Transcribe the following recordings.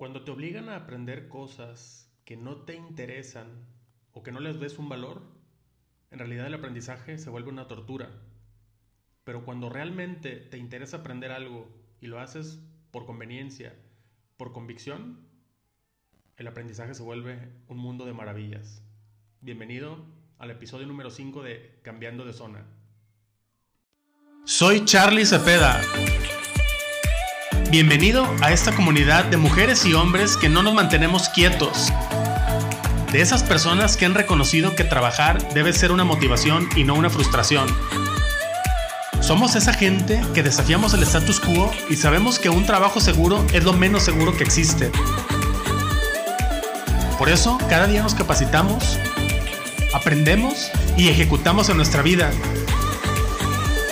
Cuando te obligan a aprender cosas que no te interesan o que no les ves un valor, en realidad el aprendizaje se vuelve una tortura. Pero cuando realmente te interesa aprender algo y lo haces por conveniencia, por convicción, el aprendizaje se vuelve un mundo de maravillas. Bienvenido al episodio número 5 de Cambiando de Zona. Soy Charlie Cepeda. Bienvenido a esta comunidad de mujeres y hombres que no nos mantenemos quietos. De esas personas que han reconocido que trabajar debe ser una motivación y no una frustración. Somos esa gente que desafiamos el status quo y sabemos que un trabajo seguro es lo menos seguro que existe. Por eso, cada día nos capacitamos, aprendemos y ejecutamos en nuestra vida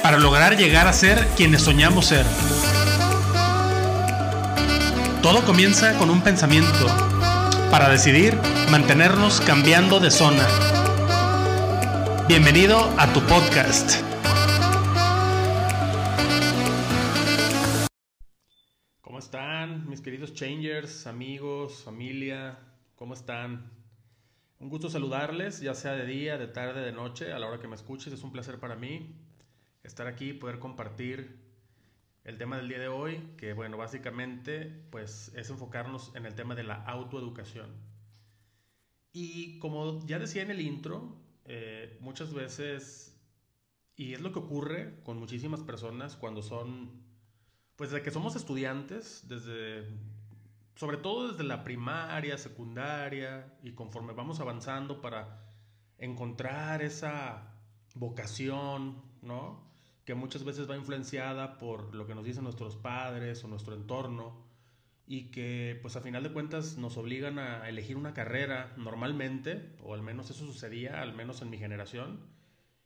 para lograr llegar a ser quienes soñamos ser. Todo comienza con un pensamiento para decidir mantenernos cambiando de zona. Bienvenido a tu podcast. ¿Cómo están mis queridos changers, amigos, familia? ¿Cómo están? Un gusto saludarles, ya sea de día, de tarde, de noche, a la hora que me escuches. Es un placer para mí estar aquí, poder compartir el tema del día de hoy, que bueno, básicamente pues es enfocarnos en el tema de la autoeducación. Y como ya decía en el intro, eh, muchas veces, y es lo que ocurre con muchísimas personas cuando son, pues desde que somos estudiantes, desde, sobre todo desde la primaria, secundaria, y conforme vamos avanzando para encontrar esa vocación, ¿no? Que muchas veces va influenciada por lo que nos dicen nuestros padres o nuestro entorno y que pues a final de cuentas nos obligan a elegir una carrera normalmente, o al menos eso sucedía, al menos en mi generación,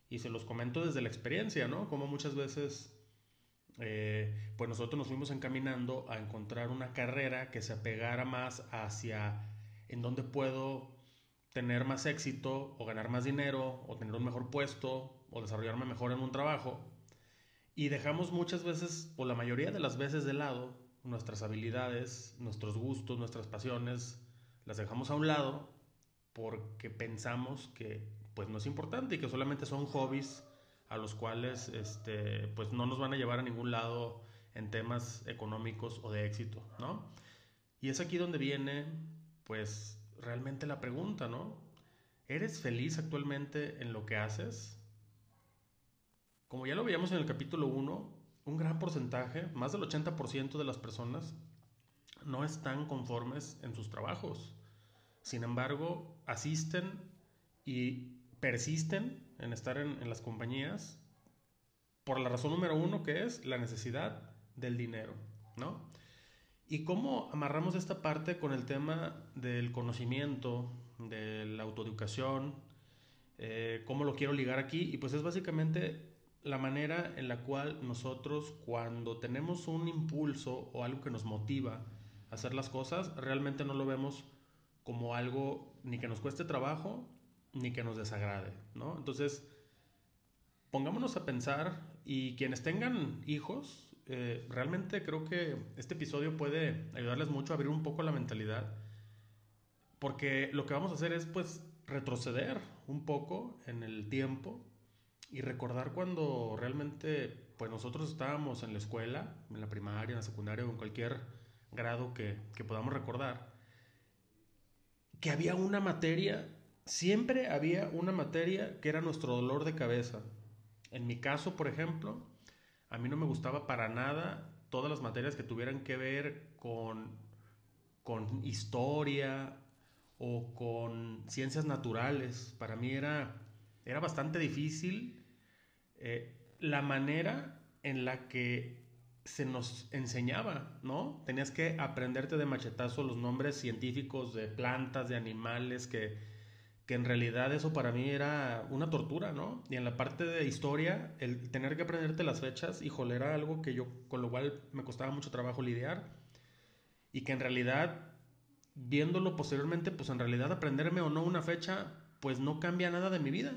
y se los comento desde la experiencia, ¿no? Como muchas veces eh, pues nosotros nos fuimos encaminando a encontrar una carrera que se apegara más hacia en dónde puedo tener más éxito o ganar más dinero o tener un mejor puesto o desarrollarme mejor en un trabajo y dejamos muchas veces, o la mayoría de las veces de lado, nuestras habilidades, nuestros gustos, nuestras pasiones, las dejamos a un lado porque pensamos que pues no es importante y que solamente son hobbies a los cuales este, pues no nos van a llevar a ningún lado en temas económicos o de éxito, ¿no? Y es aquí donde viene pues realmente la pregunta, ¿no? ¿Eres feliz actualmente en lo que haces? Como ya lo veíamos en el capítulo 1, un gran porcentaje, más del 80% de las personas, no están conformes en sus trabajos. Sin embargo, asisten y persisten en estar en, las compañías por la razón número uno que es la necesidad del dinero, ¿no? ¿Y cómo amarramos esta parte con el tema del conocimiento, de la autoeducación? Eh, ¿Cómo lo quiero ligar aquí? Y pues es básicamente la manera en la cual nosotros cuando tenemos un impulso o algo que nos motiva a hacer las cosas, realmente no lo vemos como algo ni que nos cueste trabajo ni que nos desagrade, ¿no? Entonces, pongámonos a pensar y quienes tengan hijos, eh, realmente creo que este episodio puede ayudarles mucho a abrir un poco la mentalidad, porque lo que vamos a hacer es pues retroceder un poco en el tiempo y recordar cuando realmente pues nosotros estábamos en la escuela, en la primaria, en la secundaria o en cualquier grado que, que podamos recordar, que había una materia, siempre había una materia que era nuestro dolor de cabeza. En mi caso, por ejemplo, a mí no me gustaba para nada todas las materias que tuvieran que ver con, con historia o con ciencias naturales. Para mí era, era bastante difícil eh, la manera en la que se nos enseñaba, ¿no? Tenías que aprenderte de machetazo los nombres científicos de plantas, de animales, que, que en realidad eso para mí era una tortura, ¿no? Y en la parte de historia, el tener que aprenderte las fechas, híjole, era algo que yo, con lo cual me costaba mucho trabajo lidiar. Y que en realidad, viéndolo posteriormente, pues en realidad aprenderme o no una fecha, pues no cambia nada de mi vida,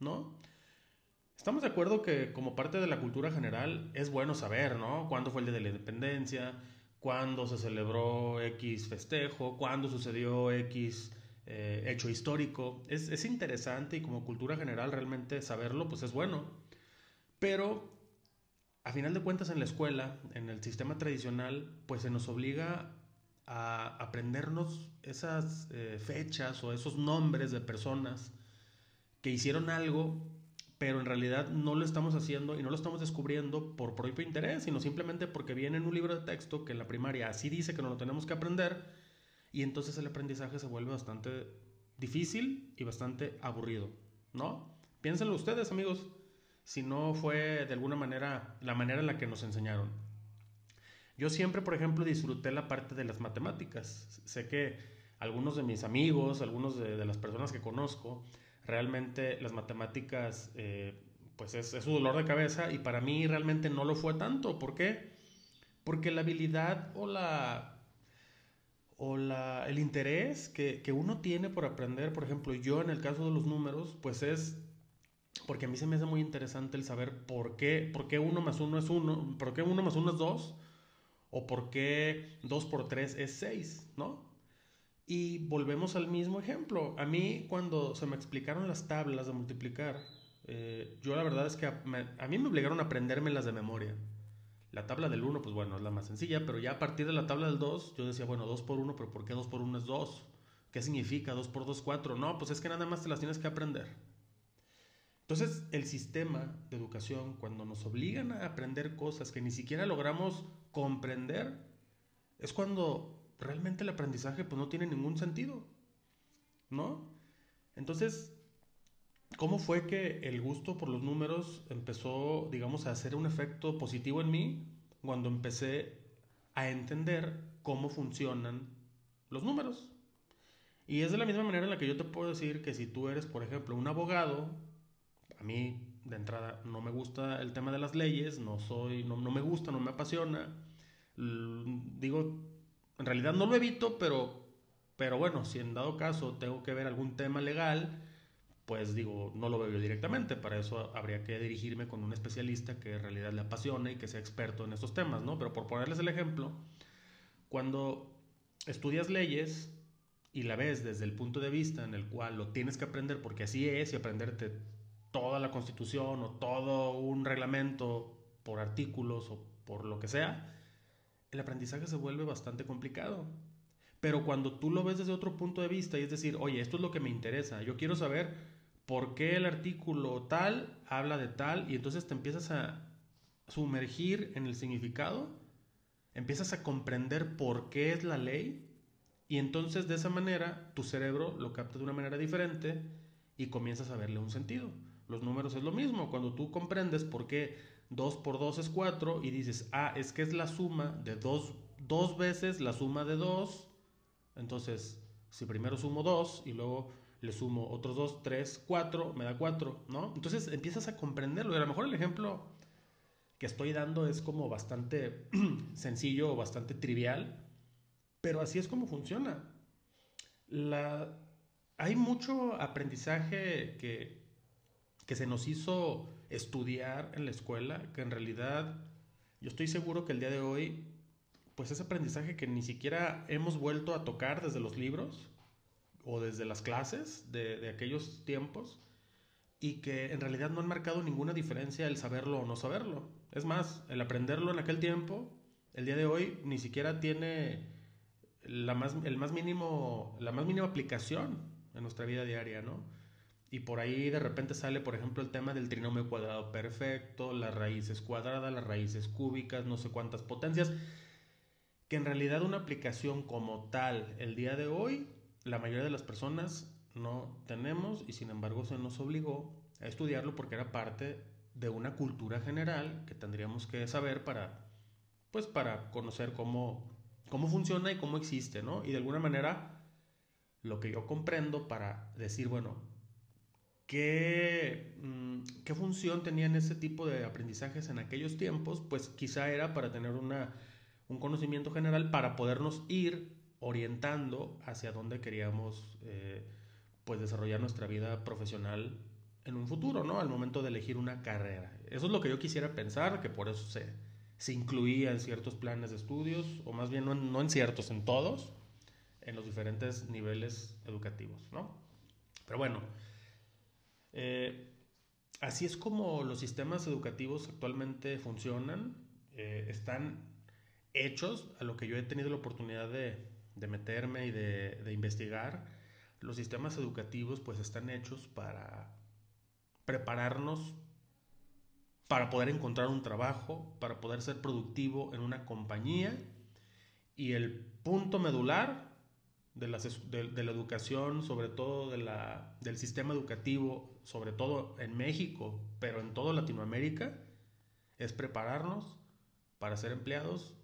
¿no? Estamos de acuerdo que como parte de la cultura general es bueno saber, ¿no? ¿Cuándo fue el día de la independencia? cuándo se celebró X festejo, cuándo sucedió X eh, hecho histórico. Es, es interesante y como cultura general realmente saberlo, pues es bueno. Pero a final de cuentas en la escuela, en el sistema tradicional, pues se nos obliga a aprendernos esas eh, fechas o esos nombres de personas que hicieron algo, pero en realidad no lo estamos haciendo y no lo estamos descubriendo por propio interés, sino simplemente porque viene en un libro de texto que en la primaria así dice que no lo tenemos que aprender y entonces el aprendizaje se vuelve bastante difícil y bastante aburrido, ¿no? Piénsenlo ustedes, amigos, si no fue de alguna manera la manera en la que nos enseñaron. Yo siempre, por ejemplo, disfruté la parte de las matemáticas. Sé que algunos de mis amigos, algunos de, las personas que conozco, realmente las matemáticas, eh, pues es, su dolor de cabeza y para mí realmente no lo fue tanto. ¿Por qué? Porque la habilidad o la o la, el interés que, que, uno tiene por aprender, por ejemplo, yo en el caso de los números, pues es porque a mí se me hace muy interesante el saber por qué, por qué uno más uno es uno, por qué uno más uno es dos, o por qué 2 por 3 es 6, ¿no? Y volvemos al mismo ejemplo. A mí cuando se me explicaron las tablas de multiplicar, eh, yo la verdad es que a, mí me obligaron a aprendérmelas de memoria. La tabla del 1, pues bueno, es la más sencilla, pero ya a partir de la tabla del 2, yo decía, bueno, 2 por 1, pero ¿por qué 2 por 1 es 2? ¿Qué significa 2 por 2, 4? No, pues es que nada más te las tienes que aprender. Entonces, el sistema de educación, cuando nos obligan a aprender cosas que ni siquiera logramos comprender, es cuando realmente el aprendizaje pues, no tiene ningún sentido, ¿no? Entonces, ¿cómo fue que el gusto por los números empezó, digamos, a hacer un efecto positivo en mí cuando empecé a entender cómo funcionan los números? Y es de la misma manera en la que yo te puedo decir que si tú eres, por ejemplo, un abogado, a mí de entrada no me gusta el tema de las leyes, no soy, no, me gusta, no me apasiona. Digo, en realidad no lo evito, pero, pero bueno, si en dado caso tengo que ver algún tema legal, pues digo, no lo veo directamente. Para eso habría que dirigirme con un especialista que en realidad le apasione y que sea experto en estos temas, ¿no? Pero por ponerles el ejemplo, cuando estudias leyes y la ves desde el punto de vista en el cual lo tienes que aprender porque así es y aprenderte toda la constitución o todo un reglamento por artículos o por lo que sea, el aprendizaje se vuelve bastante complicado. Pero cuando tú lo ves desde otro punto de vista y es decir, oye, esto es lo que me interesa, yo quiero saber por qué el artículo tal habla de tal y entonces te empiezas a sumergir en el significado, empiezas a comprender por qué es la ley y entonces de esa manera tu cerebro lo capta de una manera diferente y comienzas a verle un sentido. Los números es lo mismo. Cuando tú comprendes por qué 2 por 2 es 4 y dices, ah, es que es la suma de dos, dos veces la suma de 2. Entonces, si primero sumo 2 y luego le sumo otros 2, 3, 4, me da 4, ¿no? Entonces empiezas a comprenderlo. Y a lo mejor el ejemplo que estoy dando es como bastante sencillo o bastante trivial, pero así es como funciona. La... Hay mucho aprendizaje que, que se nos hizo estudiar en la escuela, que en realidad yo estoy seguro que el día de hoy, pues ese aprendizaje que ni siquiera hemos vuelto a tocar desde los libros o desde las clases de, aquellos tiempos, y que en realidad no han marcado ninguna diferencia el saberlo o no saberlo. Es más, el aprenderlo en aquel tiempo, el día de hoy, ni siquiera tiene la más, el más mínimo, la más mínima aplicación en nuestra vida diaria, ¿no? Y por ahí de repente sale, por ejemplo, el tema del trinomio cuadrado perfecto, las raíces cuadradas, las raíces cúbicas, no sé cuántas potencias, que en realidad una aplicación como tal el día de hoy, la mayoría de las personas no tenemos y sin embargo se nos obligó a estudiarlo porque era parte de una cultura general que tendríamos que saber para, pues para conocer cómo, cómo funciona y cómo existe, ¿no? Y de alguna manera lo que yo comprendo para decir, bueno, ¿Qué, mm, ¿Qué función tenían ese tipo de aprendizajes en aquellos tiempos? Pues quizá era para tener una, un conocimiento general para podernos ir orientando hacia dónde queríamos eh, pues desarrollar nuestra vida profesional en un futuro, ¿no? Al momento de elegir una carrera. Eso es lo que yo quisiera pensar, que por eso se, se incluía en ciertos planes de estudios, o más bien no en, ciertos, en todos, en los diferentes niveles educativos, ¿no? Pero bueno, eh, así es como los sistemas educativos actualmente funcionan, eh, están hechos a lo que yo he tenido la oportunidad de, meterme y de, de investigar. Los sistemas educativos pues están hechos para prepararnos para poder encontrar un trabajo, para poder ser productivo en una compañía. Y el punto medular de la, educación, sobre todo del sistema educativo, sobre todo en México, pero en toda Latinoamérica, es prepararnos para ser empleados,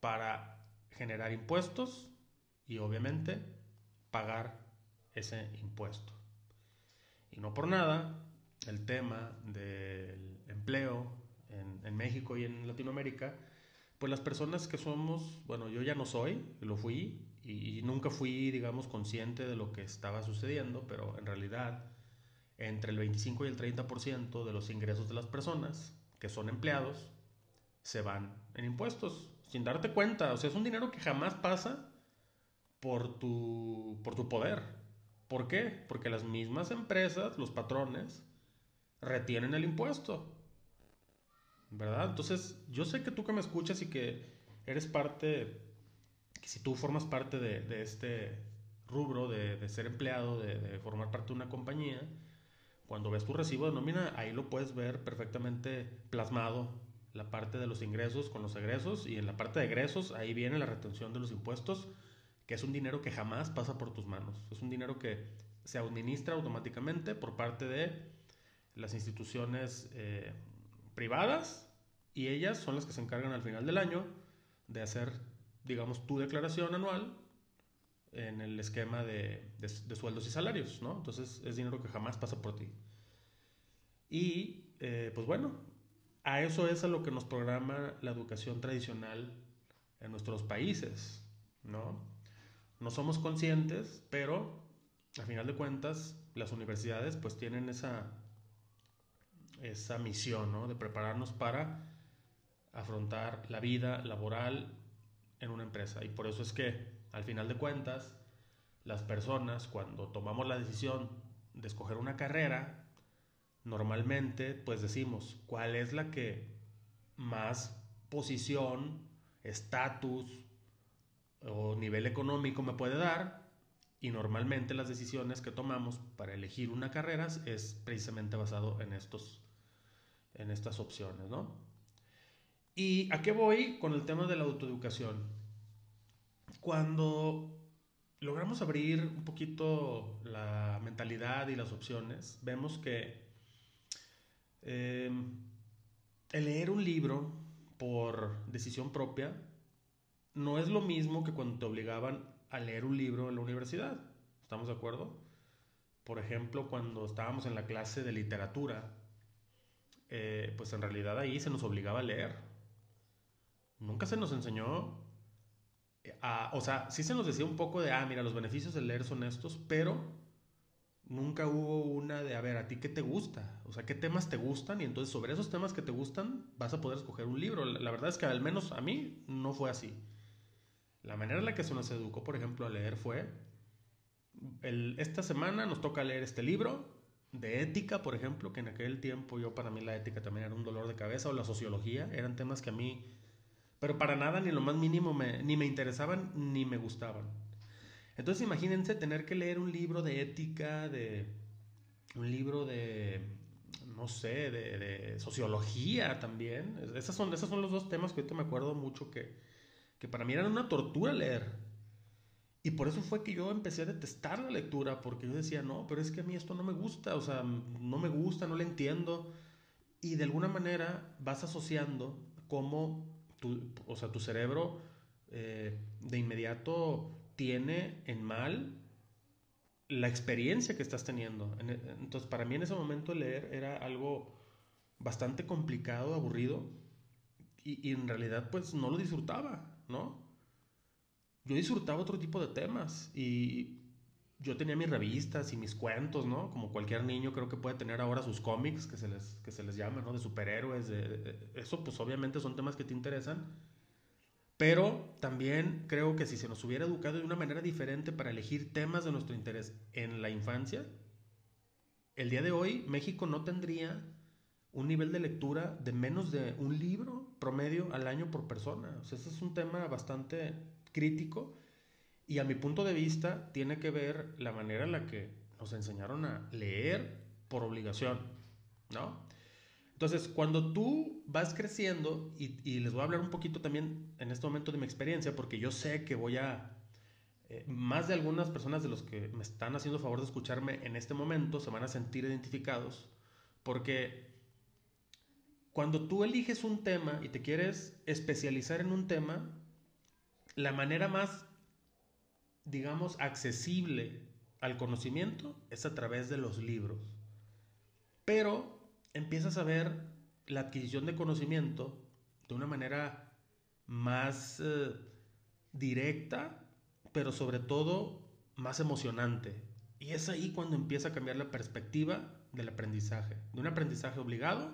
para generar impuestos y obviamente pagar ese impuesto. Y no por nada, el tema del empleo en, México y en Latinoamérica, pues las personas que somos, bueno, yo ya no soy, lo fui y, nunca fui, digamos, consciente de lo que estaba sucediendo, pero en realidad entre el 25 y el 30% de los ingresos de las personas que son empleados se van en impuestos, sin darte cuenta, o sea, es un dinero que jamás pasa por tu, por tu poder. ¿Por qué? Porque las mismas empresas, los patrones, retienen el impuesto. ¿Verdad? Entonces, yo sé que tú que me escuchas y que eres parte, si tú formas parte de, este rubro de, ser empleado, de, formar parte de una compañía, cuando ves tu recibo de nómina, ahí lo puedes ver perfectamente plasmado, la parte de los ingresos con los egresos, y en la parte de egresos, ahí viene la retención de los impuestos, que es un dinero que jamás pasa por tus manos. Es un dinero que se administra automáticamente por parte de las instituciones eh, privadas y ellas son las que se encargan al final del año de hacer, digamos, tu declaración anual en el esquema de, sueldos y salarios, ¿no? Entonces es dinero que jamás pasa por ti. Y, eh, pues bueno, a eso es a lo que nos programa la educación tradicional en nuestros países, ¿no? No somos conscientes, pero a final de cuentas las universidades pues tienen esa esa misión, ¿no? De prepararnos para afrontar la vida laboral en una empresa. Y por eso es que, al final de cuentas, las personas, cuando tomamos la decisión de escoger una carrera, normalmente, pues decimos, ¿cuál es la que más posición, estatus o nivel económico me puede dar? Y normalmente las decisiones que tomamos para elegir una carrera es precisamente basado en estos en estas opciones, ¿no? ¿Y a qué voy con el tema de la autoeducación? Cuando logramos abrir un poquito la mentalidad y las opciones, vemos que eh, el leer un libro por decisión propia no es lo mismo que cuando te obligaban a leer un libro en la universidad. ¿Estamos de acuerdo? Por ejemplo, cuando estábamos en la clase de literatura, eh, pues en realidad ahí se nos obligaba a leer. Nunca se nos enseñó a, o sea, sí se nos decía un poco de, ah, mira, los beneficios de leer son estos, pero nunca hubo una de, a ver, ¿a ti qué te gusta? O sea, ¿qué temas te gustan? Y entonces sobre esos temas que te gustan vas a poder escoger un libro. La, verdad es que al menos a mí no fue así. La manera en la que se nos educó, por ejemplo, a leer fue, esta semana nos toca leer este libro, de ética, por ejemplo, que en aquel tiempo yo para mí la ética también era un dolor de cabeza, o la sociología, eran temas que a mí, pero para nada ni lo más mínimo me, ni me interesaban ni me gustaban. Entonces imagínense tener que leer un libro de ética, de un libro de, no sé, de, sociología también. Esas son, esos son los dos temas que ahorita me acuerdo mucho que, que para mí eran una tortura leer. Y por eso fue que yo empecé a detestar la lectura, porque yo decía, no, pero es que a mí esto no me gusta, o sea, no me gusta, no le entiendo. Y de alguna manera vas asociando cómo tu, o sea, tu cerebro eh, de inmediato tiene en mal la experiencia que estás teniendo. Entonces, para mí en ese momento leer era algo bastante complicado, aburrido, y, y en realidad pues no lo disfrutaba, ¿no? yo disfrutaba otro tipo de temas y yo tenía mis revistas y mis cuentos, ¿no? Como cualquier niño creo que puede tener ahora sus cómics, que se les, que se les llama, ¿no? De superhéroes, de, eso pues obviamente son temas que te interesan. Pero también creo que si se nos hubiera educado de una manera diferente para elegir temas de nuestro interés en la infancia, el día de hoy México no tendría un nivel de lectura de menos de un libro promedio al año por persona. O sea, ese es un tema bastante crítico y a mi punto de vista tiene que ver la manera en la que nos enseñaron a leer por obligación, ¿no? Entonces, cuando tú vas creciendo, y, les voy a hablar un poquito también en este momento de mi experiencia, porque yo sé que voy a, eh, más de algunas personas de los que me están haciendo favor de escucharme en este momento se van a sentir identificados, porque cuando tú eliges un tema y te quieres especializar en un tema, la manera más digamos, accesible al conocimiento es a través de los libros. Pero empiezas a ver la adquisición de conocimiento de una manera más eh, directa, pero sobre todo más emocionante. Y es ahí cuando empieza a cambiar la perspectiva del aprendizaje, de un aprendizaje obligado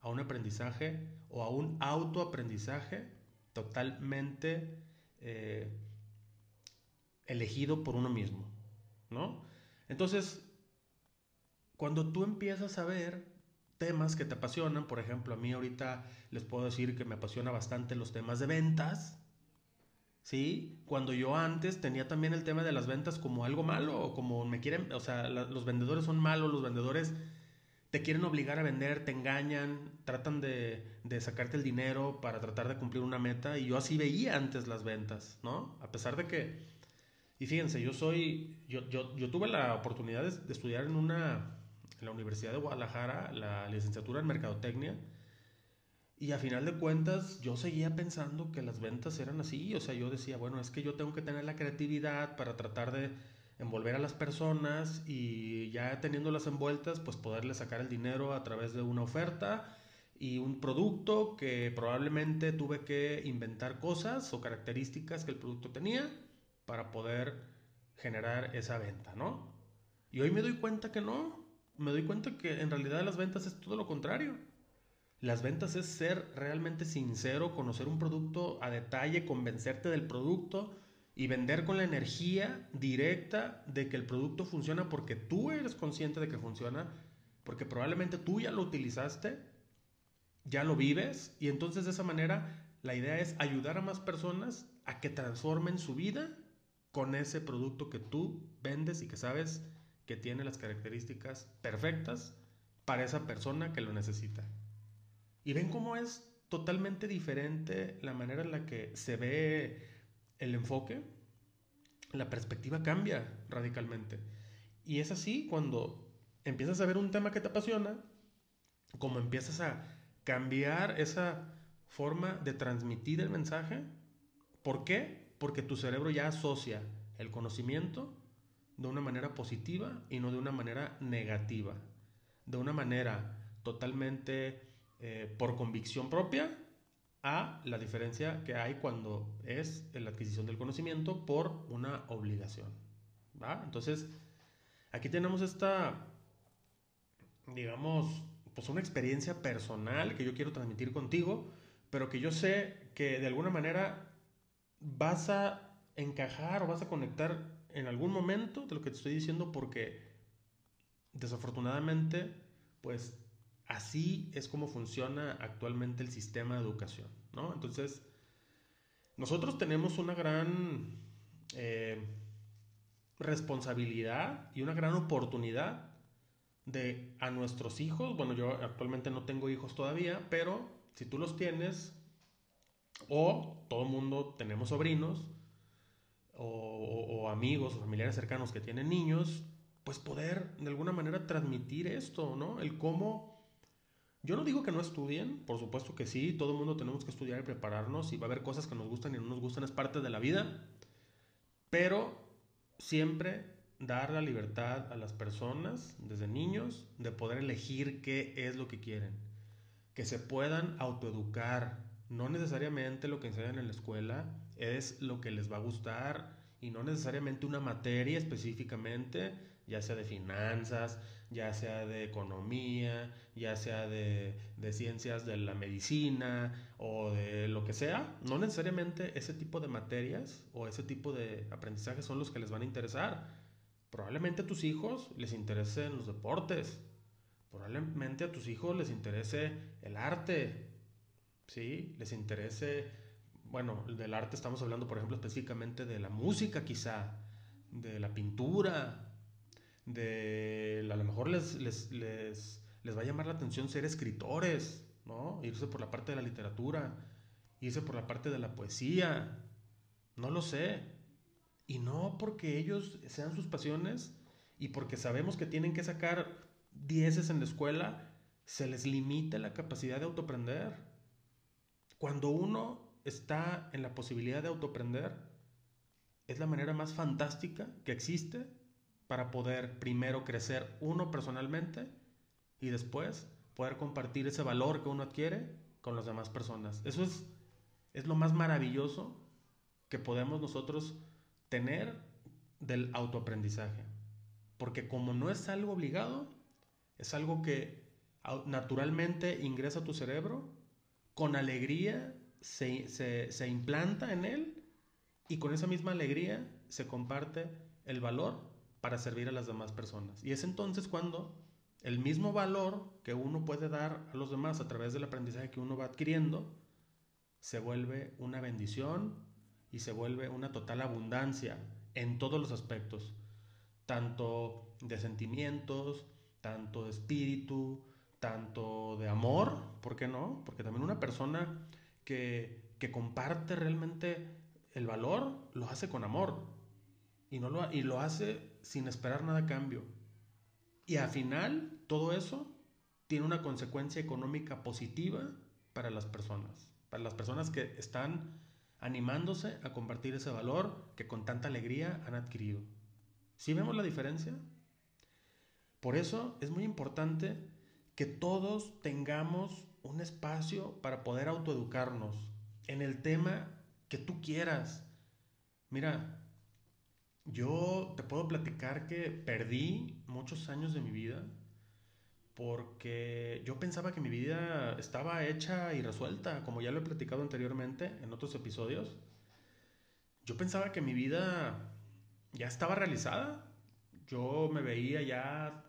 a un aprendizaje o a un autoaprendizaje totalmente eh, elegido por uno mismo, ¿no? Entonces, cuando tú empiezas a ver temas que te apasionan, por ejemplo, a mí ahorita les puedo decir que me apasiona bastante los temas de ventas, ¿sí? Cuando yo antes tenía también el tema de las ventas como algo malo, o como me quieren, o sea, los vendedores son malos, los vendedores te quieren obligar a vender, te engañan, tratan de, de, sacarte el dinero para tratar de cumplir una meta, y yo así veía antes las ventas, ¿no? A pesar de que y fíjense, yo soy, yo, yo, tuve la oportunidad de, estudiar en una, en la Universidad de Guadalajara, la licenciatura en Mercadotecnia, y a final de cuentas yo seguía pensando que las ventas eran así, o sea, yo decía, bueno, es que yo tengo que tener la creatividad para tratar de envolver a las personas y ya teniéndolas envueltas, pues poderles sacar el dinero a través de una oferta y un producto que probablemente tuve que inventar cosas o características que el producto tenía para poder generar esa venta, ¿no? Y hoy me doy cuenta que no, me doy cuenta que en realidad las ventas es todo lo contrario. Las ventas es ser realmente sincero, conocer un producto a detalle, convencerte del producto y vender con la energía directa de que el producto funciona porque tú eres consciente de que funciona, porque probablemente tú ya lo utilizaste, ya lo vives y entonces de esa manera la idea es ayudar a más personas a que transformen su vida con ese producto que tú vendes y que sabes que tiene las características perfectas para esa persona que lo necesita. Y ven cómo es totalmente diferente la manera en la que se ve el enfoque. La perspectiva cambia radicalmente. Y es así cuando empiezas a ver un tema que te apasiona, como empiezas a cambiar esa forma de transmitir el mensaje. ¿Por qué? Porque tu cerebro ya asocia el conocimiento de una manera positiva y no de una manera negativa, de una manera totalmente eh, por convicción propia a la diferencia que hay cuando es la adquisición del conocimiento por una obligación. Entonces, aquí tenemos esta, digamos, pues una experiencia personal que yo quiero transmitir contigo, pero que yo sé que de alguna manera vas a encajar o vas a conectar en algún momento de lo que te estoy diciendo porque desafortunadamente pues así es como funciona actualmente el sistema de educación, ¿no? Entonces, nosotros tenemos una gran eh, responsabilidad y una gran oportunidad de a nuestros hijos, bueno, yo actualmente no tengo hijos todavía, pero si tú los tienes, o todo el mundo tenemos sobrinos o, amigos o familiares cercanos que tienen niños, pues poder de alguna manera transmitir esto, ¿no? El cómo... Yo no digo que no estudien, por supuesto que sí, todo el mundo tenemos que estudiar y prepararnos y va a haber cosas que nos gustan y no nos gustan, es parte de la vida, pero siempre dar la libertad a las personas desde niños de poder elegir qué es lo que quieren, que se puedan autoeducar, no necesariamente lo que enseñan en la escuela es lo que les va a gustar y no necesariamente una materia específicamente, ya sea de finanzas, ya sea de economía, ya sea de, de, ciencias de la medicina o de lo que sea. No necesariamente ese tipo de materias o ese tipo de aprendizajes son los que les van a interesar. Probablemente a tus hijos les interesen los deportes. Probablemente a tus hijos les interese el arte. ¿Sí? Les interese, bueno, del arte estamos hablando, por ejemplo, específicamente de la música quizá, de la pintura, de a lo mejor les, les, les, les va a llamar la atención ser escritores, ¿no? Irse por la parte de la literatura, irse por la parte de la poesía, no lo sé. Y no porque ellos sean sus pasiones y porque sabemos que tienen que sacar dieces en la escuela, se les limita la capacidad de autoaprender. Cuando uno está en la posibilidad de autoaprender, es la manera más fantástica que existe para poder primero crecer uno personalmente y después poder compartir ese valor que uno adquiere con las demás personas. Eso es, es lo más maravilloso que podemos nosotros tener del autoaprendizaje. Porque como no es algo obligado, es algo que naturalmente ingresa a tu cerebro, con alegría se, se, se implanta en él y con esa misma alegría se comparte el valor para servir a las demás personas. Y es entonces cuando el mismo valor que uno puede dar a los demás a través del aprendizaje que uno va adquiriendo, se vuelve una bendición y se vuelve una total abundancia en todos los aspectos, tanto de sentimientos, tanto de espíritu, tanto de amor, ¿por qué no? Porque también una persona que, que comparte realmente el valor lo hace con amor y, no lo, y lo hace sin esperar nada a cambio. Y al final, todo eso tiene una consecuencia económica positiva para las personas, para las personas que están animándose a compartir ese valor que con tanta alegría han adquirido. ¿Sí vemos la diferencia? Por eso es muy importante que todos tengamos un espacio para poder autoeducarnos en el tema que tú quieras. Mira, yo te puedo platicar que perdí muchos años de mi vida porque yo pensaba que mi vida estaba hecha y resuelta, como ya lo he platicado anteriormente en otros episodios. Yo pensaba que mi vida ya estaba realizada. Yo me veía ya,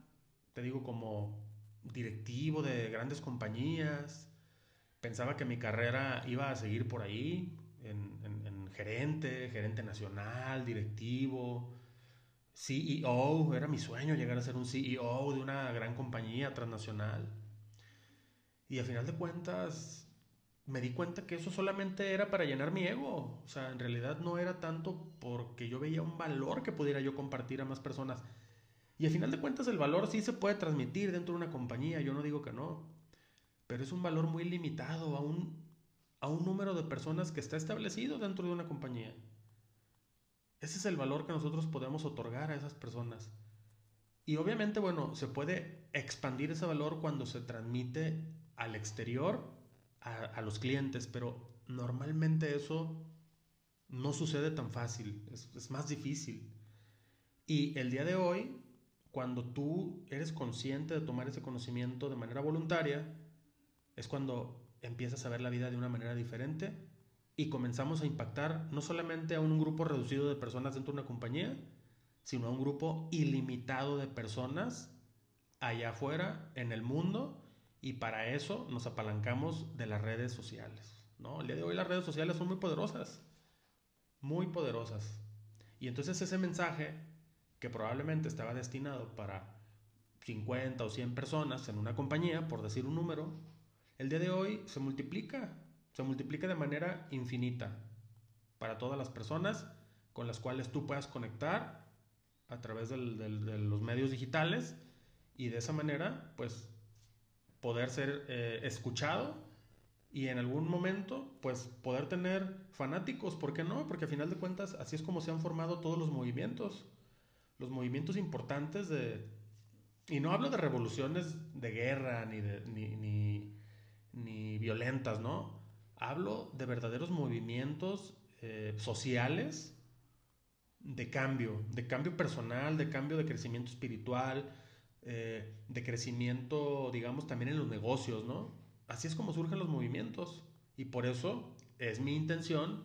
te digo, como directivo de grandes compañías. Pensaba que mi carrera iba a seguir por ahí, en, en gerente, gerente nacional, directivo CEO, era mi sueño llegar a ser un CEO de una gran compañía transnacional. Y a final de cuentas, me di cuenta que eso solamente era para llenar mi ego. O sea, en realidad no era tanto porque yo veía un valor que pudiera yo compartir a más personas. Y a final de cuentas el valor sí se puede transmitir dentro de una compañía, yo no digo que no. Pero es un valor muy limitado a un, a un número de personas que está establecido dentro de una compañía. Ese es el valor que nosotros podemos otorgar a esas personas. Y obviamente, bueno, se puede expandir ese valor cuando se transmite al exterior, a, los clientes, pero normalmente eso no sucede tan fácil, es más difícil. Y el día de hoy, cuando tú eres consciente de tomar ese conocimiento de manera voluntaria, es cuando empiezas a ver la vida de una manera diferente y comenzamos a impactar no solamente a un grupo reducido de personas dentro de una compañía, sino a un grupo ilimitado de personas allá afuera en el mundo y para eso nos apalancamos de las redes sociales. ¿no? El día de hoy las redes sociales son muy poderosas, muy poderosas. Y entonces ese mensaje que probablemente estaba destinado para 50 o 100 personas en una compañía, por decir un número, el día de hoy se multiplica se multiplica de manera infinita para todas las personas con las cuales tú puedas conectar a través de los medios digitales y de esa manera pues poder ser eh, escuchado y en algún momento pues poder tener fanáticos, ¿por qué no? Porque a final de cuentas así es como se han formado todos los movimientos, los movimientos importantes de... Y no hablo de revoluciones de guerra ni, de, ni, ni, violentas, ¿no? Hablo de verdaderos movimientos eh, sociales de cambio, de cambio personal, de cambio de crecimiento espiritual, eh, de crecimiento, digamos, también en los negocios, ¿no? Así es como surgen los movimientos. Y por eso es mi intención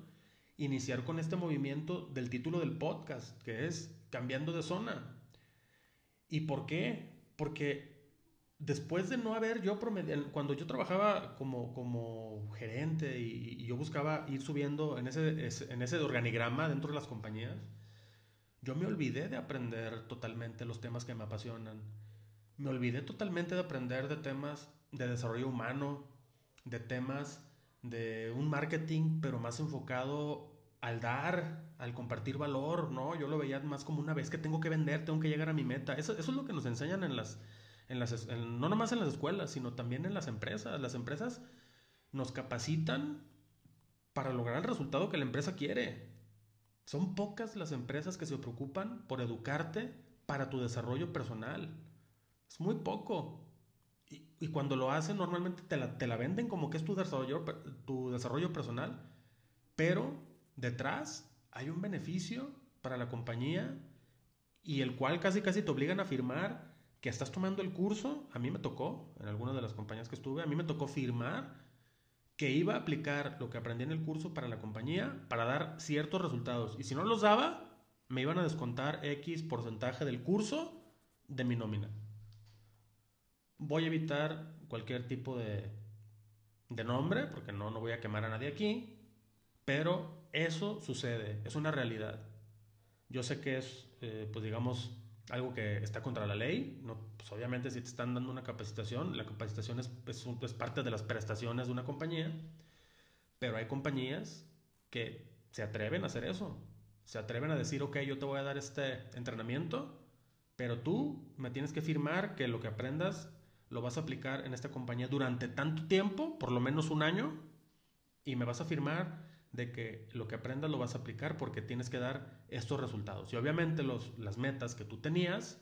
iniciar con este movimiento del título del podcast, que es Cambiando de Zona. ¿Y por qué? Porque después de no haber yo cuando yo trabajaba como, como gerente y, yo buscaba ir subiendo en ese, en ese organigrama dentro de las compañías, yo me olvidé de aprender totalmente los temas que me apasionan. Me olvidé totalmente de aprender de temas de desarrollo humano, de temas de un marketing, pero más enfocado al dar, al compartir valor, ¿no? Yo lo veía más como una vez que tengo que vender, tengo que llegar a mi meta. Eso, eso es lo que nos enseñan en las, en las, no nomás en las escuelas, sino también en las empresas. Las empresas nos capacitan para lograr el resultado que la empresa quiere. Son pocas las empresas que se preocupan por educarte para tu desarrollo personal. Es muy poco. Y, cuando lo hacen, normalmente te la, te la, venden como que es tu desarrollo, tu desarrollo personal, pero detrás hay un beneficio para la compañía y el cual casi casi te obligan a firmar que estás tomando el curso. A mí me tocó, en algunas de las compañías que estuve, a mí me tocó firmar que iba a aplicar lo que aprendí en el curso para la compañía para dar ciertos resultados. Y si no los daba, me iban a descontar X porcentaje del curso de mi nómina. Voy a evitar cualquier tipo de, de nombre, porque no, no voy a quemar a nadie aquí, pero eso sucede, es una realidad. Yo sé que es, eh, pues digamos, algo que está contra la ley. No, pues obviamente si te están dando una capacitación, la capacitación es, es, parte de las prestaciones de una compañía, pero hay compañías que se atreven a hacer eso. Se atreven a decir, ok, yo te voy a dar este entrenamiento, pero tú me tienes que firmar que lo que aprendas lo vas a aplicar en esta compañía durante tanto tiempo, por lo menos un año, y me vas a firmar de que lo que aprendas lo vas a aplicar porque tienes que dar estos resultados. Y obviamente los, las metas que tú tenías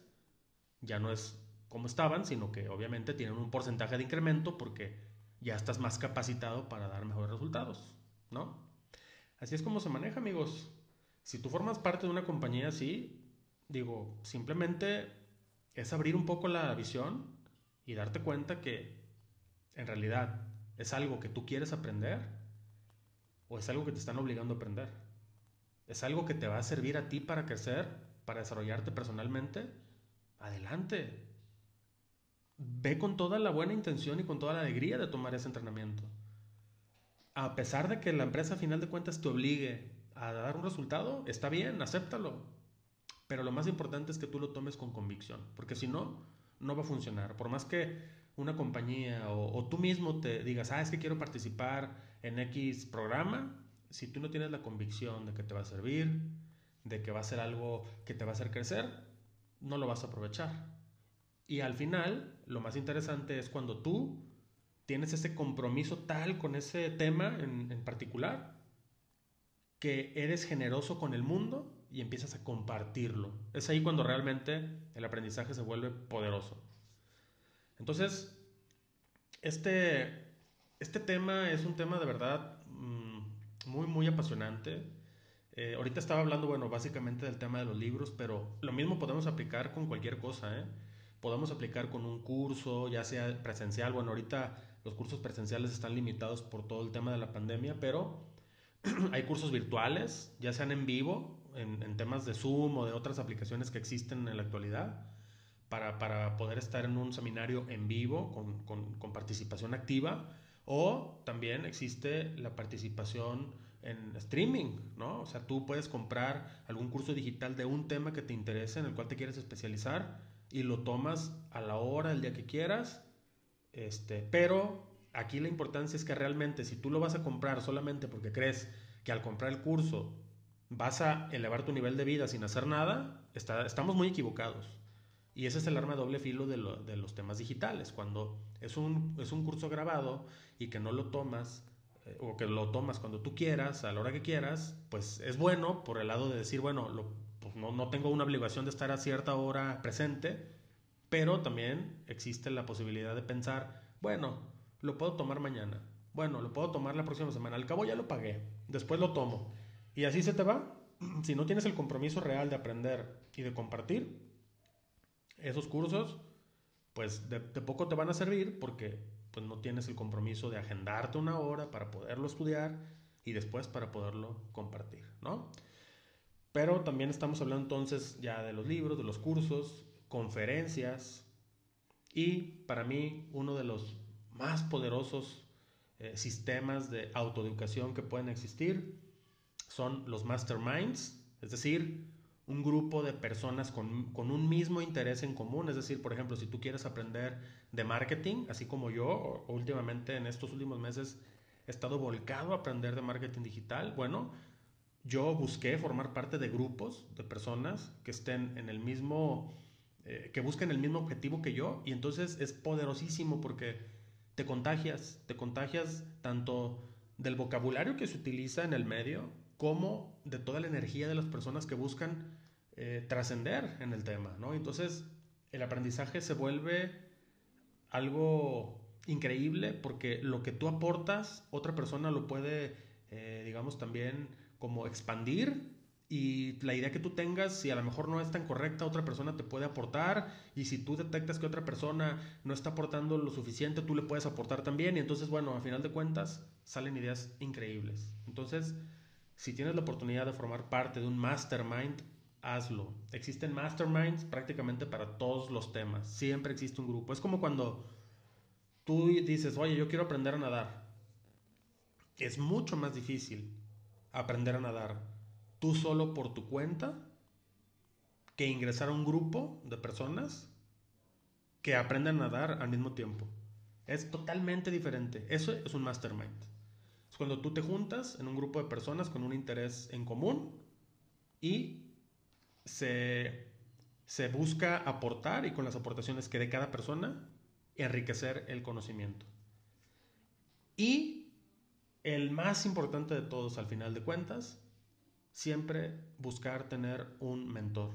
ya no es como estaban, sino que obviamente tienen un porcentaje de incremento porque ya estás más capacitado para dar mejores resultados, ¿no? Así es como se maneja, amigos. Si tú formas parte de una compañía así, digo, simplemente es abrir un poco la visión y darte cuenta que en realidad es algo que tú quieres aprender o es algo que te están obligando a aprender? ¿Es algo que te va a servir a ti para crecer, para desarrollarte personalmente? Adelante. Ve con toda la buena intención y con toda la alegría de tomar ese entrenamiento. A pesar de que la empresa a final de cuentas te obligue a dar un resultado, está bien, acéptalo. Pero lo más importante es que tú lo tomes con convicción, porque si no, no va a funcionar. Por más que una compañía o, tú mismo te digas, ah, es que quiero participar en X programa, si tú no tienes la convicción de que te va a servir, de que va a ser algo que te va a hacer crecer, no lo vas a aprovechar. Y al final, lo más interesante es cuando tú tienes ese compromiso tal con ese tema en, en particular, que eres generoso con el mundo y empiezas a compartirlo. Es ahí cuando realmente el aprendizaje se vuelve poderoso. Entonces, este, este tema es un tema de verdad mm, muy, muy apasionante. Eh, ahorita estaba hablando, bueno, básicamente del tema de los libros, pero lo mismo podemos aplicar con cualquier cosa, ¿eh? Podemos aplicar con un curso, ya sea presencial. Bueno, ahorita los cursos presenciales están limitados por todo el tema de la pandemia, pero hay cursos virtuales, ya sean en vivo, en, temas de Zoom o de otras aplicaciones que existen en la actualidad para, para poder estar en un seminario en vivo con, con, participación activa o también existe la participación en streaming, ¿no? O sea, tú puedes comprar algún curso digital de un tema que te interese, en el cual te quieres especializar y lo tomas a la hora, el día que quieras, este, pero aquí la importancia es que realmente si tú lo vas a comprar solamente porque crees que al comprar el curso vas a elevar tu nivel de vida sin hacer nada, está, estamos muy equivocados. Y ese es el arma doble filo de, los temas digitales. Cuando es un, es un curso grabado y que no lo tomas, eh, o que lo tomas cuando tú quieras, a la hora que quieras, pues es bueno por el lado de decir, bueno, pues no, no tengo una obligación de estar a cierta hora presente, pero también existe la posibilidad de pensar, bueno, lo puedo tomar mañana, bueno, lo puedo tomar la próxima semana, al cabo ya lo pagué, después lo tomo. Y así se te va, si no tienes el compromiso real de aprender y de compartir, esos cursos, pues de, poco te van a servir porque pues no tienes el compromiso de agendarte una hora para poderlo estudiar y después para poderlo compartir, ¿no? Pero también estamos hablando entonces ya de los libros, de los cursos, conferencias y para mí uno de los más poderosos eh, sistemas de autoeducación que pueden existir son los masterminds, es decir, un grupo de personas con, con, un mismo interés en común. Es decir, por ejemplo, si tú quieres aprender de marketing, así como yo, últimamente en estos últimos meses he estado volcado a aprender de marketing digital, bueno, yo busqué formar parte de grupos de personas que estén en el mismo, eh, que busquen el mismo objetivo que yo y entonces es poderosísimo porque te contagias, te contagias tanto del vocabulario que se utiliza en el medio como de toda la energía de las personas que buscan eh, trascender en el tema, ¿no? Entonces, el aprendizaje se vuelve algo increíble porque lo que tú aportas, otra persona lo puede, eh, digamos, también como expandir y la idea que tú tengas, si a lo mejor no es tan correcta, otra persona te puede aportar. Y si tú detectas que otra persona no está aportando lo suficiente, tú le puedes aportar también. Y entonces, bueno, a final de cuentas, salen ideas increíbles. Entonces, si tienes la oportunidad de formar parte de un mastermind, hazlo. Existen masterminds prácticamente para todos los temas. Siempre existe un grupo. Es como cuando tú dices, oye, yo quiero aprender a nadar. Es mucho más difícil aprender a nadar tú solo por tu cuenta que ingresar a un grupo de personas que aprenden a nadar al mismo tiempo. Es totalmente diferente. Eso es un mastermind cuando tú te juntas en un grupo de personas con un interés en común y se, se busca aportar y con las aportaciones que de cada persona enriquecer el conocimiento. Y el más importante de todos al final de cuentas, siempre buscar tener un mentor.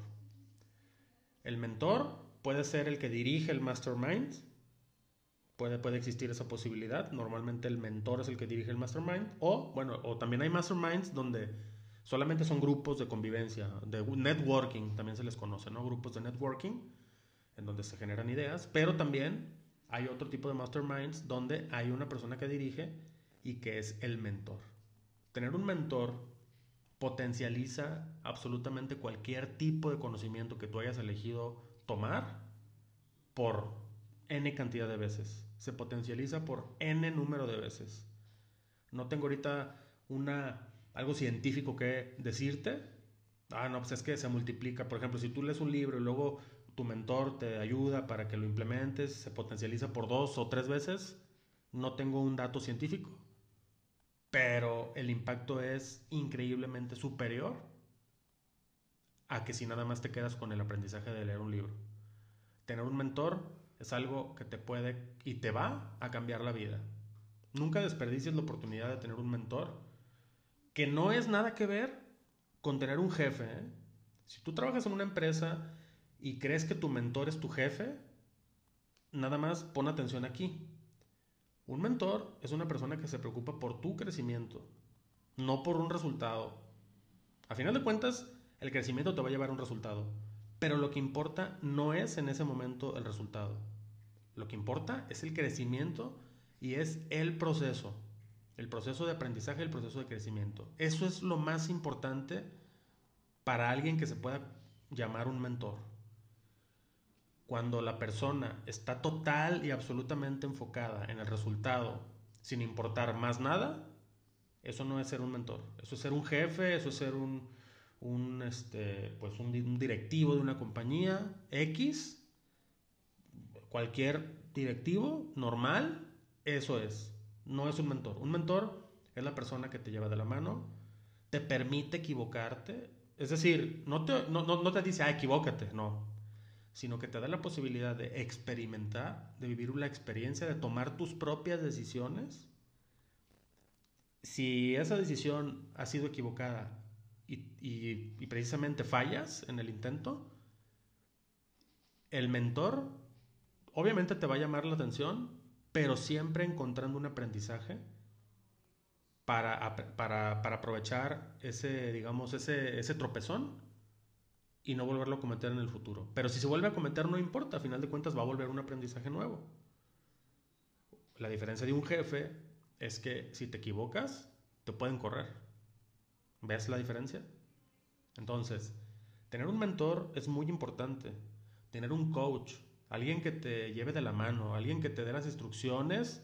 El mentor puede ser el que dirige el mastermind, Puede, puede existir esa posibilidad. Normalmente el mentor es el que dirige el mastermind. O, bueno, o también hay masterminds donde solamente son grupos de convivencia, de networking, también se les conoce, ¿no? Grupos de networking, en donde se generan ideas. Pero también hay otro tipo de masterminds donde hay una persona que dirige y que es el mentor. Tener un mentor potencializa absolutamente cualquier tipo de conocimiento que tú hayas elegido tomar por n cantidad de veces se potencializa por n número de veces. No tengo ahorita una, algo científico que decirte. Ah, no, pues es que se multiplica. Por ejemplo, si tú lees un libro y luego tu mentor te ayuda para que lo implementes, se potencializa por dos o tres veces. No tengo un dato científico. Pero el impacto es increíblemente superior a que si nada más te quedas con el aprendizaje de leer un libro. Tener un mentor es algo que te puede y te va a cambiar la vida. Nunca desperdicies la oportunidad de tener un mentor que no es nada que ver con tener un jefe. ¿eh? Si tú trabajas en una empresa y crees que tu mentor es tu jefe, nada más pon atención aquí. Un mentor es una persona que se preocupa por tu crecimiento, no por un resultado. A final de cuentas, el crecimiento te va a llevar a un resultado. Pero lo que importa no es en ese momento el resultado. Lo que importa es el crecimiento y es el proceso. El proceso de aprendizaje, el proceso de crecimiento. Eso es lo más importante para alguien que se pueda llamar un mentor. Cuando la persona está total y absolutamente enfocada en el resultado, sin importar más nada, eso no es ser un mentor. Eso es ser un jefe, eso es ser un, este, pues un, directivo de una compañía X, cualquier directivo normal, eso es. No es un mentor. Un mentor es la persona que te lleva de la mano, te permite equivocarte. Es decir, no te, no, no, te dice, ah, equivócate, no. Sino que te da la posibilidad de experimentar, de vivir la experiencia, de tomar tus propias decisiones. Si esa decisión ha sido equivocada y, precisamente fallas en el intento, el mentor obviamente te va a llamar la atención, pero siempre encontrando un aprendizaje para, para, aprovechar ese, digamos, ese, ese tropezón y no volverlo a cometer en el futuro. Pero si se vuelve a cometer, no importa, a final de cuentas va a volver un aprendizaje nuevo. La diferencia de un jefe es que si te equivocas, te pueden correr. ¿Ves la diferencia? Entonces, tener un mentor es muy importante. Tener un coach, alguien que te lleve de la mano, alguien que te dé las instrucciones,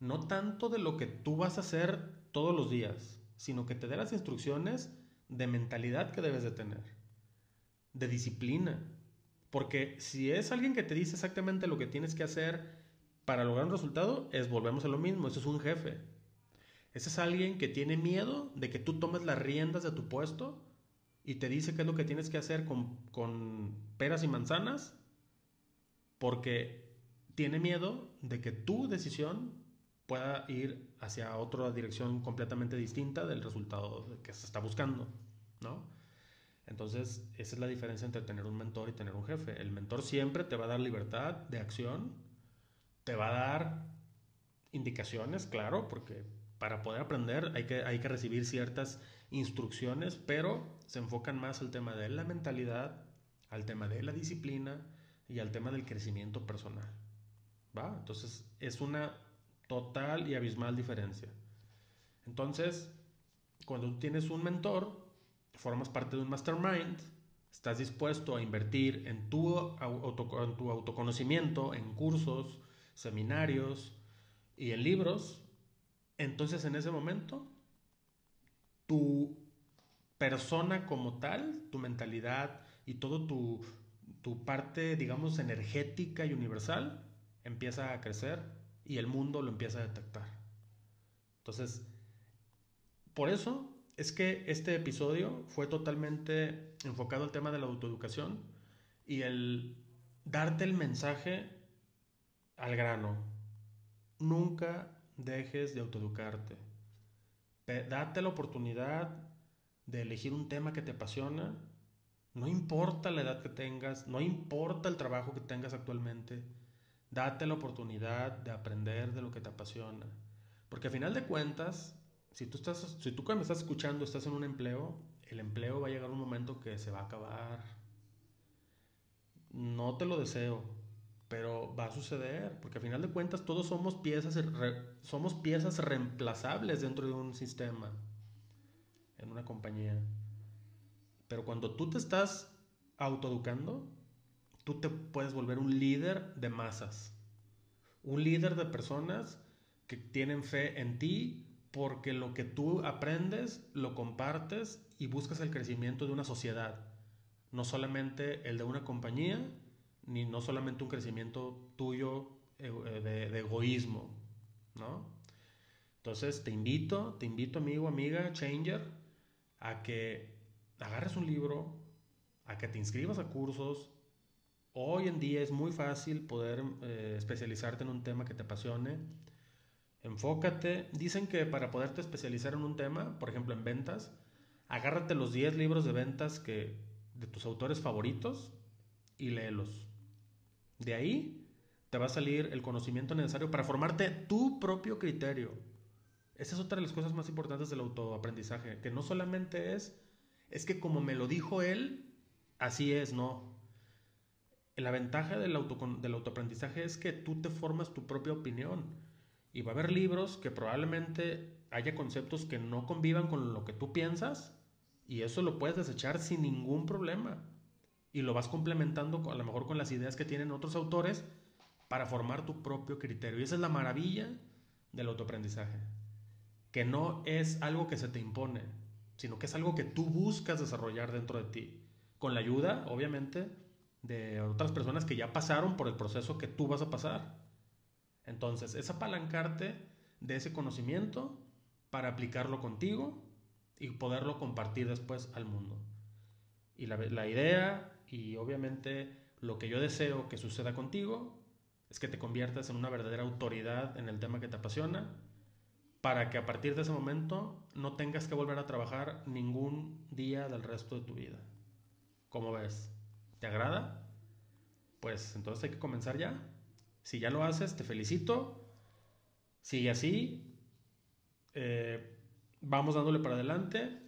no tanto de lo que tú vas a hacer todos los días, sino que te dé las instrucciones de mentalidad que debes de tener, de disciplina. Porque si es alguien que te dice exactamente lo que tienes que hacer para lograr un resultado, es volvemos a lo mismo, eso es un jefe. Ese es alguien que tiene miedo de que tú tomes las riendas de tu puesto y te dice qué es lo que tienes que hacer con, con peras y manzanas porque tiene miedo de que tu decisión pueda ir hacia otra dirección completamente distinta del resultado que se está buscando, ¿no? Entonces, esa es la diferencia entre tener un mentor y tener un jefe. El mentor siempre te va a dar libertad de acción, te va a dar indicaciones, claro, porque para poder aprender hay que, hay que recibir ciertas instrucciones, pero se enfocan más al tema de la mentalidad, al tema de la disciplina, y al tema del crecimiento personal. ¿Va? Entonces es una total y abismal diferencia. Entonces, cuando tú tienes un mentor, formas parte de un mastermind, estás dispuesto a invertir en tu, en tu autoconocimiento, en cursos, seminarios y en libros, entonces en ese momento tu persona como tal, tu mentalidad y todo tu, tu parte, digamos, energética y universal empieza a crecer y el mundo lo empieza a detectar. Entonces, por eso es que este episodio fue totalmente enfocado al tema de la autoeducación y el darte el mensaje al grano. Nunca dejes de autoeducarte. Date la oportunidad de elegir un tema que te apasiona no importa la edad que tengas, no importa el trabajo que tengas actualmente, date la oportunidad de aprender de lo que te apasiona. Porque a final de cuentas, si tú, estás, si tú cuando me estás escuchando estás en un empleo, el empleo va a llegar un momento que se va a acabar. No te lo deseo, pero va a suceder, porque a final de cuentas todos somos piezas, somos piezas reemplazables dentro de un sistema, en una compañía. Pero cuando tú te estás autoeducando, tú te puedes volver un líder de masas. Un líder de personas que tienen fe en ti porque lo que tú aprendes lo compartes y buscas el crecimiento de una sociedad. No solamente el de una compañía, ni no solamente un crecimiento tuyo eh, de, de egoísmo, ¿no? Entonces te invito, te invito amigo, amiga, changer, a que agarres un libro, a que te inscribas a cursos. Hoy en día es muy fácil poder eh, especializarte en un tema que te apasione. Enfócate. Dicen que para poderte especializar en un tema, por ejemplo en ventas, agárrate los 10 libros de ventas que, de tus autores favoritos y léelos. De ahí te va a salir el conocimiento necesario para formarte tu propio criterio. Esa es otra de las cosas más importantes del autoaprendizaje, que no solamente es es que como me lo dijo él, así es, no. La ventaja del, del autoaprendizaje es que tú te formas tu propia opinión. Y va a haber libros que probablemente haya conceptos que no convivan con lo que tú piensas y eso lo puedes desechar sin ningún problema. Y lo vas complementando a lo mejor con las ideas que tienen otros autores para formar tu propio criterio. Y esa es la maravilla del autoaprendizaje. Que no es algo que se te impone, sino que es algo que tú buscas desarrollar dentro de ti, con la ayuda, obviamente, de otras personas que ya pasaron por el proceso que tú vas a pasar. Entonces, es apalancarte de ese conocimiento para aplicarlo contigo y poderlo compartir después al mundo. Y la, la idea y obviamente lo que yo deseo que suceda contigo es que te conviertas en una verdadera autoridad en el tema que te apasiona para que a partir de ese momento no tengas que volver a trabajar ningún día del resto de tu vida. ¿Cómo ves? ¿Te agrada? Pues entonces hay que comenzar ya. Si ya lo haces, te felicito. Sigue así. Eh, vamos dándole para adelante.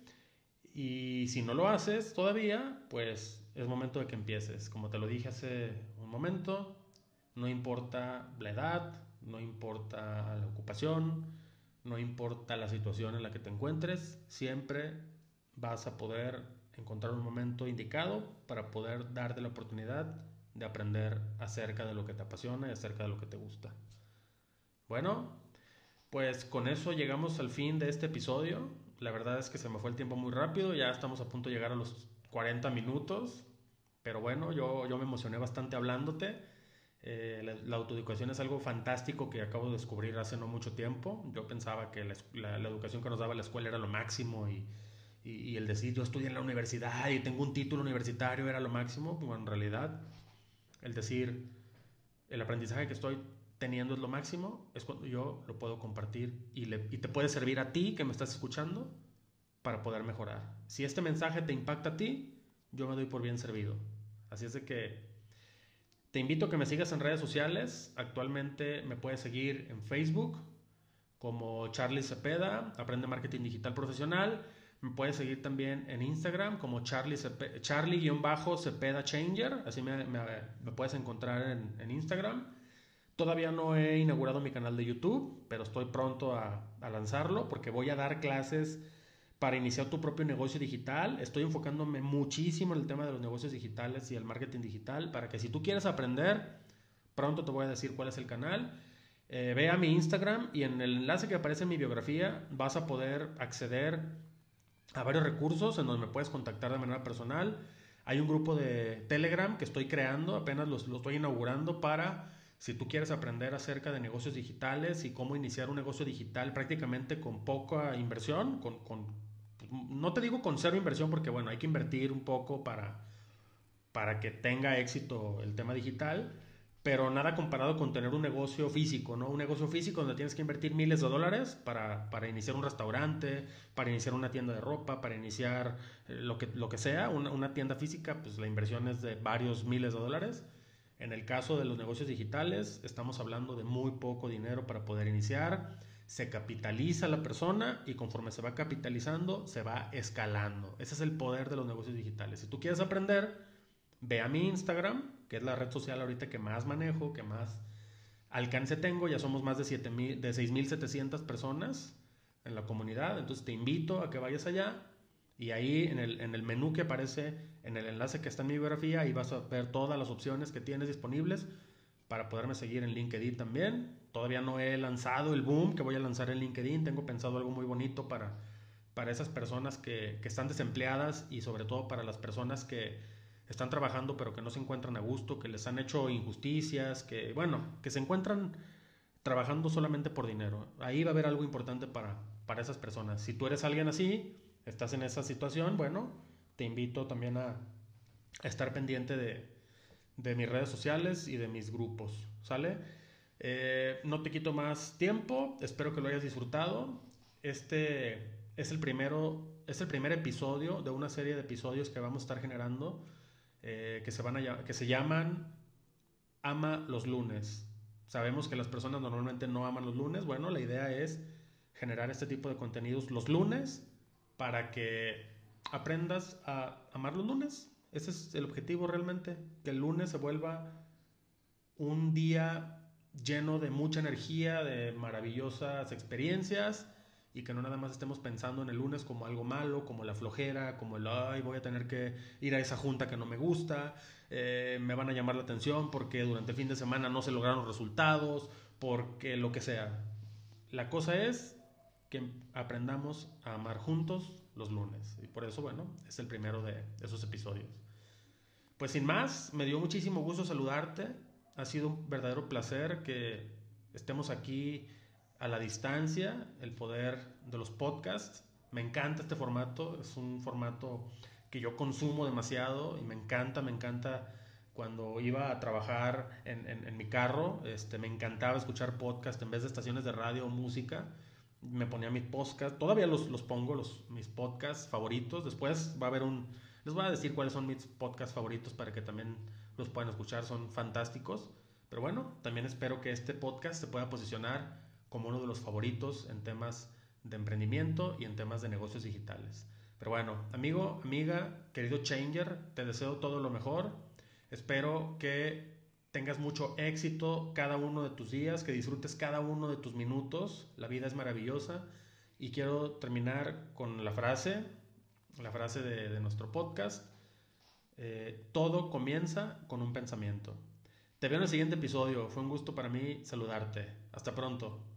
Y si no lo haces todavía, pues es momento de que empieces. Como te lo dije hace un momento, no importa la edad, no importa la ocupación, no importa la situación en la que te encuentres, siempre vas a poder encontrar un momento indicado para poder darte la oportunidad de aprender acerca de lo que te apasiona y acerca de lo que te gusta. Bueno, pues con eso llegamos al fin de este episodio. La verdad es que se me fue el tiempo muy rápido, ya estamos a punto de llegar a los 40 minutos, pero bueno, yo, yo me emocioné bastante hablándote. Eh, la, autoeducación es algo fantástico que acabo de descubrir hace no mucho tiempo. Yo pensaba que la, educación que nos daba la escuela era lo máximo y, y, el decir yo estudié en la universidad y tengo un título universitario era lo máximo. Bueno, en realidad, el decir el aprendizaje que estoy teniendo es lo máximo, es cuando yo lo puedo compartir y, y te puede servir a ti que me estás escuchando para poder mejorar. Si este mensaje te impacta a ti, yo me doy por bien servido. Así es de que te invito a que me sigas en redes sociales. Actualmente me puedes seguir en Facebook como Charlie Cepeda, Aprende Marketing Digital Profesional. Me puedes seguir también en Instagram como Charlie-Cepeda Changer. Así me, puedes encontrar en, Instagram. Todavía no he inaugurado mi canal de YouTube, pero estoy pronto a lanzarlo porque voy a dar clases para iniciar tu propio negocio digital. Estoy enfocándome muchísimo en el tema de los negocios digitales y el marketing digital para que si tú quieres aprender, pronto te voy a decir cuál es el canal. Eh, ve a mi Instagram y en el enlace que aparece en mi biografía vas a poder acceder a varios recursos en donde me puedes contactar de manera personal. Hay un grupo de Telegram que estoy creando, apenas lo, estoy inaugurando para si tú quieres aprender acerca de negocios digitales y cómo iniciar un negocio digital prácticamente con poca inversión, con, no te digo con cero inversión porque bueno, hay que invertir un poco para, para que tenga éxito el tema digital, pero nada comparado con tener un negocio físico, ¿no? Un negocio físico donde tienes que invertir miles de dólares para, para iniciar un restaurante, para iniciar una tienda de ropa, para iniciar eh, lo, que, lo que sea, una, una tienda física, pues la inversión es de varios miles de dólares. En el caso de los negocios digitales, estamos hablando de muy poco dinero para poder iniciar se capitaliza la persona y conforme se va capitalizando, se va escalando. Ese es el poder de los negocios digitales. Si tú quieres aprender, ve a mi Instagram, que es la red social ahorita que más manejo, que más alcance tengo. Ya somos más de, 7, de 6.700 personas en la comunidad. Entonces te invito a que vayas allá y ahí en el, en el menú que aparece, en el enlace que está en mi biografía, ahí vas a ver todas las opciones que tienes disponibles para poderme seguir en LinkedIn también. Todavía no he lanzado el boom que voy a lanzar en LinkedIn. Tengo pensado algo muy bonito para, para esas personas que, que están desempleadas y sobre todo para las personas que están trabajando pero que no se encuentran a gusto, que les han hecho injusticias, que bueno, que se encuentran trabajando solamente por dinero. Ahí va a haber algo importante para, para esas personas. Si tú eres alguien así, estás en esa situación, bueno, te invito también a estar pendiente de, de mis redes sociales y de mis grupos, ¿sale? Eh, no te quito más tiempo, espero que lo hayas disfrutado. Este es el, primero, es el primer episodio de una serie de episodios que vamos a estar generando eh, que, se van a, que se llaman Ama los lunes. Sabemos que las personas normalmente no aman los lunes. Bueno, la idea es generar este tipo de contenidos los lunes para que aprendas a amar los lunes, ese es el objetivo realmente, que el lunes se vuelva un día lleno de mucha energía, de maravillosas experiencias y que no nada más estemos pensando en el lunes como algo malo, como la flojera, como el, ay, voy a tener que ir a esa junta que no me gusta, eh, me van a llamar la atención porque durante el fin de semana no se lograron resultados, porque lo que sea. La cosa es que aprendamos a amar juntos los lunes. Y por eso, bueno, es el primero de esos episodios. Pues sin más, me dio muchísimo gusto saludarte. Ha sido un verdadero placer que estemos aquí a la distancia, el poder de los podcasts. Me encanta este formato, es un formato que yo consumo demasiado y me encanta, me encanta cuando iba a trabajar en, en, mi carro, este, me encantaba escuchar podcast en vez de estaciones de radio o música me ponía mis podcasts, todavía los, los pongo, los, mis podcasts favoritos. Después va a haber un, les voy a decir cuáles son mis podcasts favoritos para que también los puedan escuchar, son fantásticos. Pero bueno, también espero que este podcast se pueda posicionar como uno de los favoritos en temas de emprendimiento y en temas de negocios digitales. Pero bueno, amigo, amiga, querido Changer, te deseo todo lo mejor. Espero que tengas mucho éxito cada uno de tus días, que disfrutes cada uno de tus minutos. La vida es maravillosa. Y quiero terminar con la frase, la frase de, nuestro podcast. Eh, todo comienza con un pensamiento. Te veo en el siguiente episodio. Fue un gusto para mí saludarte. Hasta pronto.